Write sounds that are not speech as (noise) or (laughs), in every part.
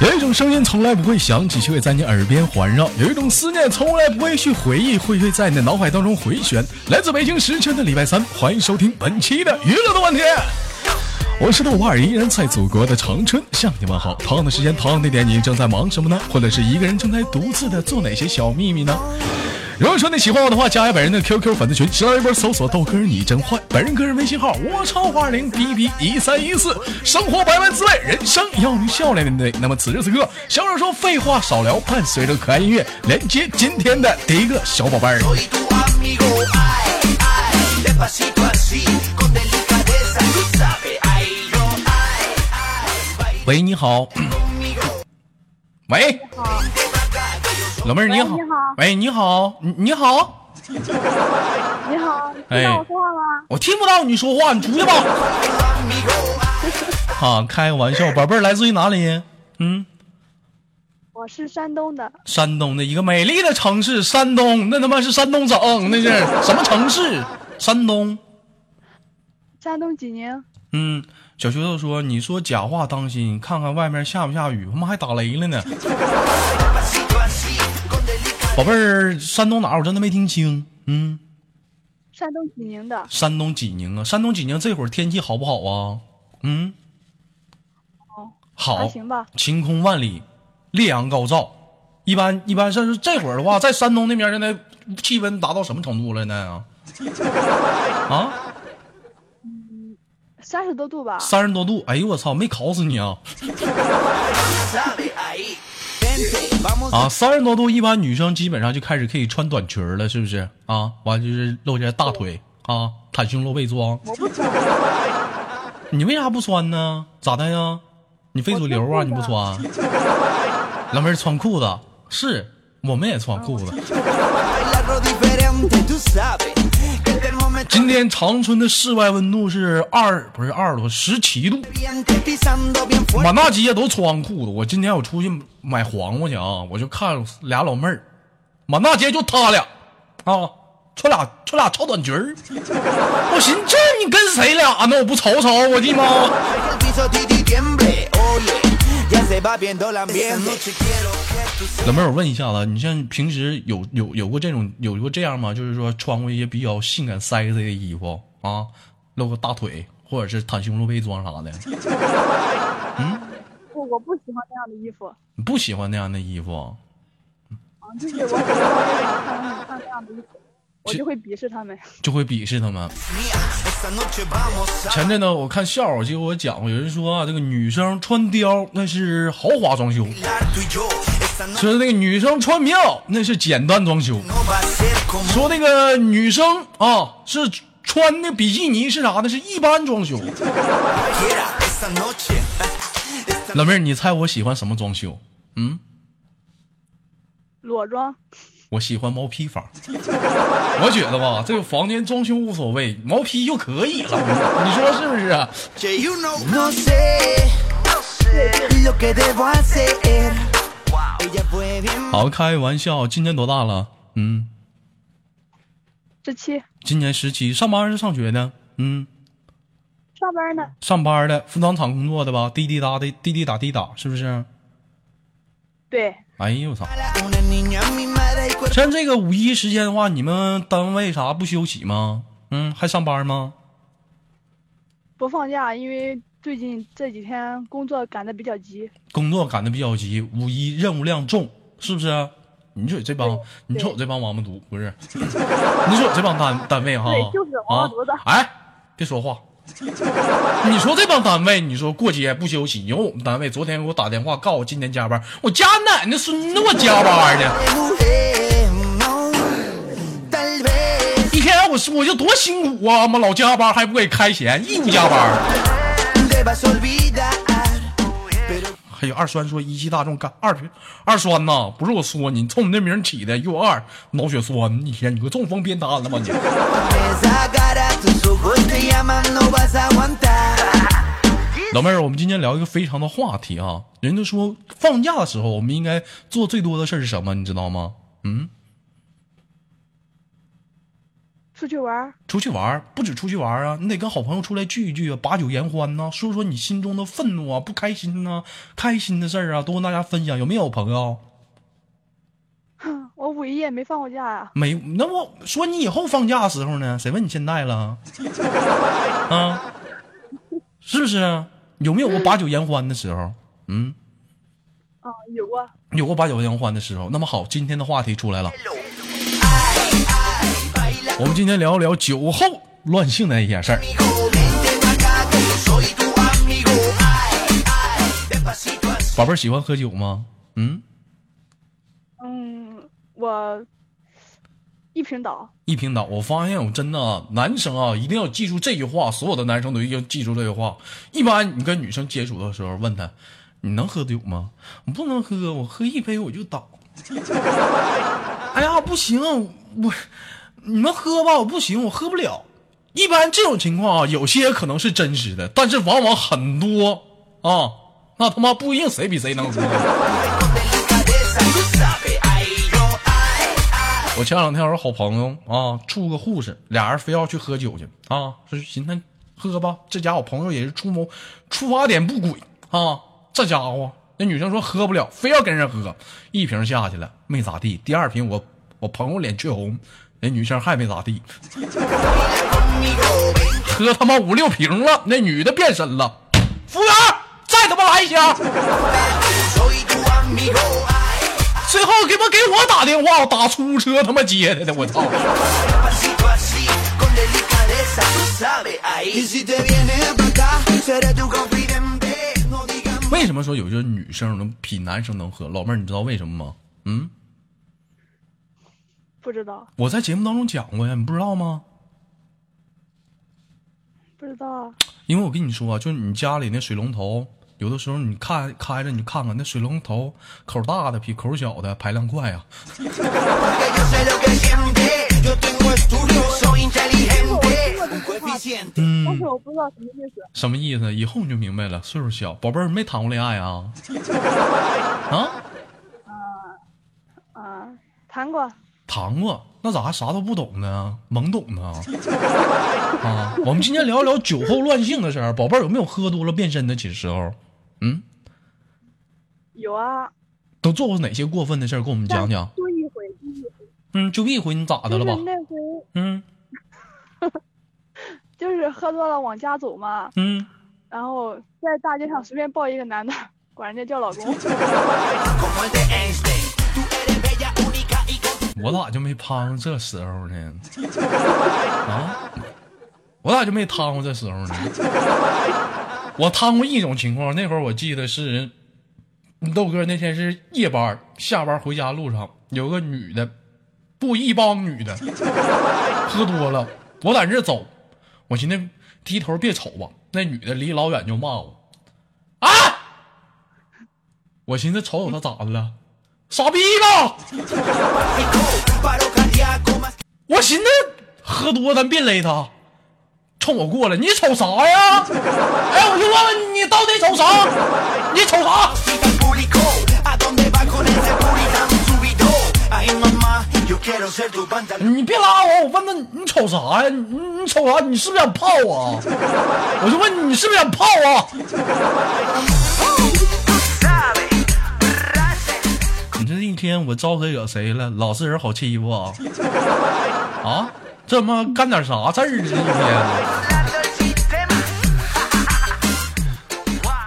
有一种声音从来不会响起，却会在你耳边环绕；有一种思念从来不会去回忆，会会在你的脑海当中回旋。来自北京时间的礼拜三，欢迎收听本期的娱乐的问题。我是豆瓣，依然在祖国的长春向你们好。同样的时间，同样的点，你正在忙什么呢？或者是一个人正在独自的做哪些小秘密呢？如果说你喜欢我的话，加下本人的 QQ 粉丝群，新浪微博搜索豆哥你真坏，本人个人微信号我超花零 B B 一三一四，生活百般滋味，人生要用笑来面对。那么此时此刻，小手说废话少聊，伴随着可爱音乐，连接今天的第一个小宝贝儿。喂，你好。(coughs) 喂。老妹儿你好，喂你好，你你好，(laughs) 你好，听到我说话吗？我听不到你说话，你出去吧。(laughs) 啊，开个玩笑，宝贝儿来自于哪里？嗯，我是山东的。山东的一个美丽的城市，山东那他妈是山东省，那是什么城市？山东。山东济宁。嗯，小石头说：“你说假话当心，看看外面下不下雨，他妈还打雷了呢。” (laughs) 宝贝儿，山东哪儿？我真的没听清。嗯，山东济宁的。山东济宁啊，山东济宁这会儿天气好不好啊？嗯，好，还行吧。晴空万里，烈阳高照。一般一般，甚至这会儿的话，在山东那边现在气温达到什么程度了呢？啊？嗯，三十多度吧。三十多度，哎呦我操，没烤死你啊！(laughs) 啊，三十多度，一般女生基本上就开始可以穿短裙了，是不是？啊，完就是露下大腿啊，袒胸露背装。(laughs) 你为啥不穿呢？咋的呀？你非主流啊？你不穿？老妹儿穿裤子，是我们也穿裤子。(laughs) 今天长春的室外温度是二，不是二十多，十七度。满大街都穿裤子。我今天我出去买黄瓜去啊，我就看俩老妹儿，满大街就他俩啊，穿俩穿俩超短裙儿。我寻思这你跟谁俩呢？我不瞅瞅，我的妈！老妹儿，我问一下子，你像平时有有有过这种有过这样吗？就是说穿过一些比较性感 sexy 的衣服啊，露个大腿，或者是袒胸露背装啥的。(laughs) 嗯，不，我不喜欢那样的衣服。你不喜欢那样的衣服？啊，就是我不喜欢穿那样的衣服。我就会鄙视他们，就会鄙视他们。前阵呢，我看笑话，就给我讲过，有人说啊，这个女生穿貂那是豪华装修，说那个女生穿棉袄那是简单装修，说那个女生啊是穿的比基尼是啥呢？是一般装修。老妹儿，你猜我喜欢什么装修？嗯，裸装。我喜欢毛坯房，我觉得吧，这个房间装修无所谓，毛坯就可以了，你说是不是啊？好，开玩笑，今年多大了？嗯，十七。今年十七，上班还是上学呢？嗯，上班呢。上班的，服装厂工作的吧？滴滴答的，滴滴答滴答，是不是？对。哎呦我操！像这个五一时间的话，你们单位啥不休息吗？嗯，还上班吗？不放假，因为最近这几天工作赶得比较急。工作赶得比较急，五一任务量重，是不是？你说这帮，你瞅这帮王八犊，不是？(laughs) 你说这帮单单位哈？对，就是王八犊子。哎，别说话。你说这帮单位，你说过节不休息？你说我们单位昨天给我打电话，告诉我今天加班，我家奶奶孙子我加班呢。一天我我就多辛苦啊！妈老加班还不给开钱，义务加班。还有二栓说一汽大众干二二栓呐，不是我说你，冲你那名起的又二脑血栓，一天你个中风偏瘫了吗你？老妹儿，我们今天聊一个非常的话题啊！人家说放假的时候，我们应该做最多的事是什么？你知道吗？嗯，出去玩，出去玩不止出去玩啊，你得跟好朋友出来聚一聚啊，把酒言欢呐、说说你心中的愤怒啊、不开心呐、开心的事儿啊，都跟大家分享。有没有朋友？哼，(laughs) 我五一也没放过假呀、没，那我说你以后放假的时候呢？谁问你现在了？(laughs) 啊，是不是？有没有过把酒言欢的时候？嗯，啊。有过，有过把酒言欢的时候。那么好，今天的话题出来了，我们今天聊一聊酒后乱性的一些事儿。宝贝儿喜欢喝酒吗？嗯，嗯，我一瓶倒，一瓶倒。我发现我真的啊男生啊，一定要记住这句话，所有的男生都一定要记住这句话。一般你跟女生接触的时候，问她你能喝酒吗？我不能喝，我喝一杯我就倒。(laughs) 哎呀，不行，我你们喝吧，我不行，我喝不了。一般这种情况啊，有些可能是真实的，但是往往很多啊，那他妈不一定谁比谁能喝。(laughs) 我前两天有个好朋友啊，处个护士，俩人非要去喝酒去啊，说寻思喝吧。这家伙朋友也是出谋出发点不轨啊，这家伙那女生说喝不了，非要跟人喝，一瓶下去了没咋地，第二瓶我我朋友脸却红，那女生还没咋地，喝他妈五六瓶了，那女的变身了，服务员再他妈来一箱。最后给不给我打电话，打出租车他妈接来的，我操！为什么说有些女生能比男生能喝？老妹儿，你知道为什么吗？嗯，不知道，我在节目当中讲过呀，你不知道吗？不知道啊。(tsk) 因为我跟你说啊，就是你家里那水龙头，有的时候你看开着，你看看那水龙头口大的比口小的排量快啊。(laughs) 是我不知道什么意思。什么意思？以后你就明白了。岁数小，宝贝儿没谈过恋爱啊？(laughs) 啊，啊，谈过，谈过，那咋还啥都不懂呢？懵懂呢？啊，我们今天聊一聊酒后乱性的事儿。宝贝儿有没有喝多了变身的时候？嗯，有啊，都做过哪些过分的事儿？跟我们讲讲。就一回，就一回。嗯，就一回你咋的就是了吧？那回，嗯 (laughs) 就是喝多了往家走嘛，嗯，然后在大街上随便抱一个男的，管人家叫老公。(laughs) 我咋就没攀上这时候呢？(laughs) 啊，我咋就没趟过这时候呢？我趟过一种情况，那会儿我记得是豆哥那天是夜班，下班回家路上有个女的，不一帮女的，喝多了，我在这走，我寻思低头别瞅吧，那女的离老远就骂我，啊！我寻思瞅瞅她咋的了，傻逼吧我寻思喝多咱别勒他冲我过来你瞅啥呀？哎我就问问你到底瞅啥？你瞅啥？你别拉我我问他你瞅啥呀？你你瞅啥？你是不是想泡我？我就问你你是不是想泡我？这一天我招谁惹谁了？老实人好欺负啊？(laughs) 啊？这他妈干点啥事儿？这一天。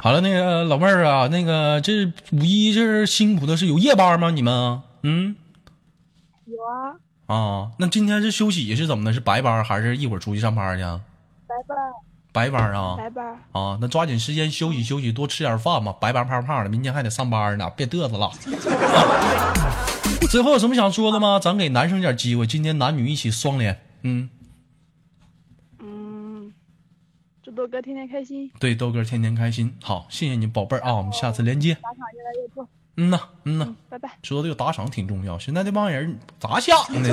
(laughs) 好了，那个老妹儿啊，那个这五一这是辛苦的是有夜班吗？你们？嗯。有啊，啊，那今天是休息是怎么的？是白班还是一会儿出去上班去？白班，啊白班。啊，那抓紧时间休息休息，多吃点饭吧。白班胖胖的，明天还得上班呢，别嘚瑟了。最后有什么想说的吗？咱给男生点机会，今天男女一起双连。嗯，嗯，祝豆哥天天开心，对，豆哥天天开心。好，谢谢你宝贝儿啊，我们下次连接。打赏越来越多。嗯呐，嗯呐，嗯，拜拜。说这个打赏挺重要，现在这帮人咋想的？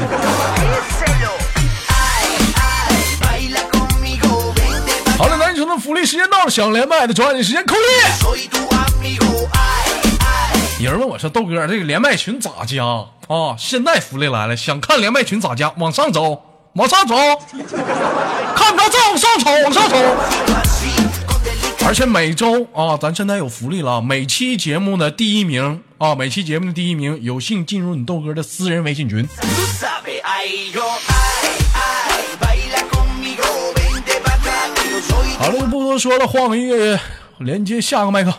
时间到了，想连麦的抓紧时间扣一。有人问我说：“豆哥，这个连麦群咋加啊？”现在福利来了，想看连麦群咋加？往上走，往上走，看不着，再往上瞅，往上瞅。而且每周啊，咱现在有福利了，每期节目的第一名啊，每期节目的第一名有幸进入你豆哥的私人微信群。好了，不多说了，换个音乐连接下个麦克。